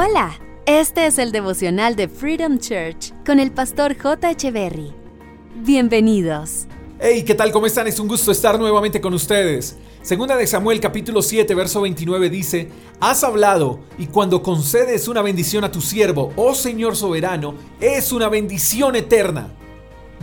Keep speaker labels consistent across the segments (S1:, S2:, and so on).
S1: Hola, este es el devocional de Freedom Church con el pastor J. Echeverry. Bienvenidos.
S2: Hey, ¿qué tal? ¿Cómo están? Es un gusto estar nuevamente con ustedes. Segunda de Samuel capítulo 7, verso 29 dice, Has hablado y cuando concedes una bendición a tu siervo, oh Señor soberano, es una bendición eterna.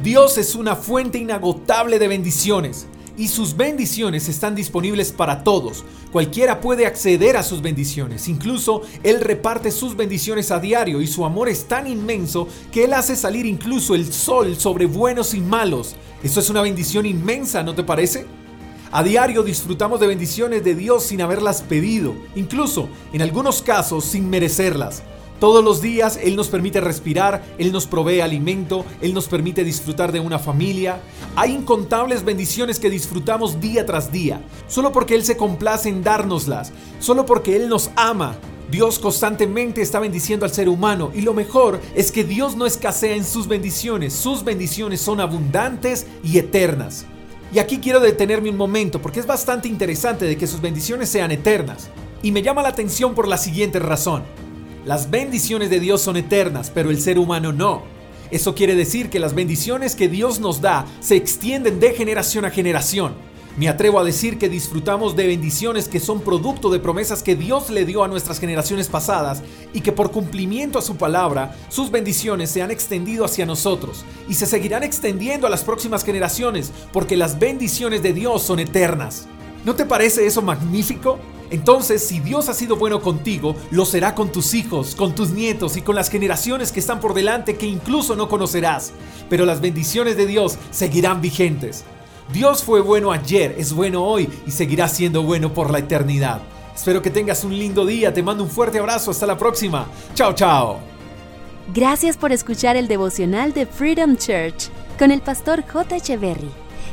S2: Dios es una fuente inagotable de bendiciones y sus bendiciones están disponibles para todos. Cualquiera puede acceder a sus bendiciones. Incluso Él reparte sus bendiciones a diario y su amor es tan inmenso que Él hace salir incluso el sol sobre buenos y malos. Eso es una bendición inmensa, ¿no te parece? A diario disfrutamos de bendiciones de Dios sin haberlas pedido, incluso en algunos casos sin merecerlas. Todos los días Él nos permite respirar, Él nos provee alimento, Él nos permite disfrutar de una familia. Hay incontables bendiciones que disfrutamos día tras día, solo porque Él se complace en dárnoslas, solo porque Él nos ama. Dios constantemente está bendiciendo al ser humano y lo mejor es que Dios no escasea en sus bendiciones, sus bendiciones son abundantes y eternas. Y aquí quiero detenerme un momento porque es bastante interesante de que sus bendiciones sean eternas. Y me llama la atención por la siguiente razón. Las bendiciones de Dios son eternas, pero el ser humano no. Eso quiere decir que las bendiciones que Dios nos da se extienden de generación a generación. Me atrevo a decir que disfrutamos de bendiciones que son producto de promesas que Dios le dio a nuestras generaciones pasadas y que por cumplimiento a su palabra, sus bendiciones se han extendido hacia nosotros y se seguirán extendiendo a las próximas generaciones porque las bendiciones de Dios son eternas. ¿No te parece eso magnífico? Entonces, si Dios ha sido bueno contigo, lo será con tus hijos, con tus nietos y con las generaciones que están por delante que incluso no conocerás. Pero las bendiciones de Dios seguirán vigentes. Dios fue bueno ayer, es bueno hoy y seguirá siendo bueno por la eternidad. Espero que tengas un lindo día, te mando un fuerte abrazo, hasta la próxima. Chao, chao.
S1: Gracias por escuchar el devocional de Freedom Church con el pastor J. Echeverry.